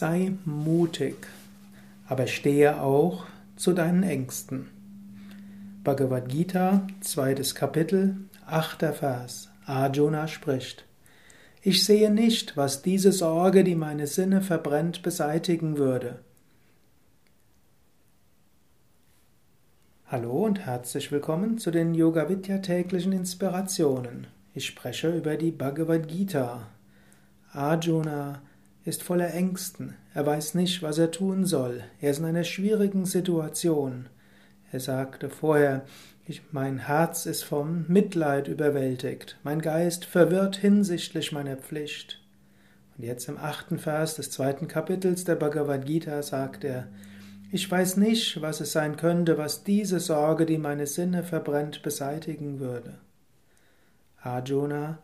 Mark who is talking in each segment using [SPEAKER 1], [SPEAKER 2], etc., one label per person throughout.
[SPEAKER 1] Sei mutig, aber stehe auch zu deinen Ängsten. Bhagavad Gita, zweites Kapitel, achter Vers. Arjuna spricht. Ich sehe nicht, was diese Sorge, die meine Sinne verbrennt, beseitigen würde. Hallo und herzlich willkommen zu den Yoga Vidya täglichen Inspirationen. Ich spreche über die Bhagavad Gita. Arjuna ist voller Ängsten. Er weiß nicht, was er tun soll. Er ist in einer schwierigen Situation. Er sagte vorher, ich, mein Herz ist vom Mitleid überwältigt, mein Geist verwirrt hinsichtlich meiner Pflicht. Und jetzt im achten Vers des zweiten Kapitels der Bhagavad Gita sagt er, ich weiß nicht, was es sein könnte, was diese Sorge, die meine Sinne verbrennt, beseitigen würde. Arjuna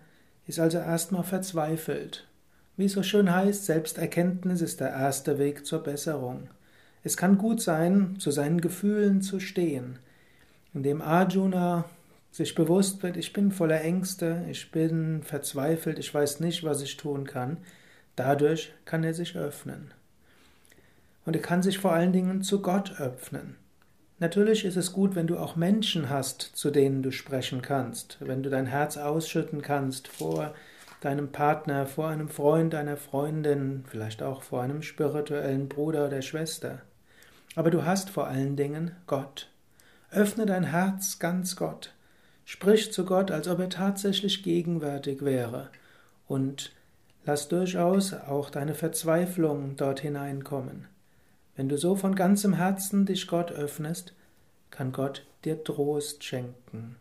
[SPEAKER 1] ist also erstmal verzweifelt. Wie es so schön heißt, Selbsterkenntnis ist der erste Weg zur Besserung. Es kann gut sein, zu seinen Gefühlen zu stehen. Indem Arjuna sich bewusst wird, ich bin voller Ängste, ich bin verzweifelt, ich weiß nicht, was ich tun kann, dadurch kann er sich öffnen. Und er kann sich vor allen Dingen zu Gott öffnen. Natürlich ist es gut, wenn du auch Menschen hast, zu denen du sprechen kannst, wenn du dein Herz ausschütten kannst vor deinem Partner, vor einem Freund, einer Freundin, vielleicht auch vor einem spirituellen Bruder oder Schwester. Aber du hast vor allen Dingen Gott. Öffne dein Herz ganz Gott. Sprich zu Gott, als ob er tatsächlich gegenwärtig wäre. Und lass durchaus auch deine Verzweiflung dort hineinkommen. Wenn du so von ganzem Herzen dich Gott öffnest, kann Gott dir Trost schenken.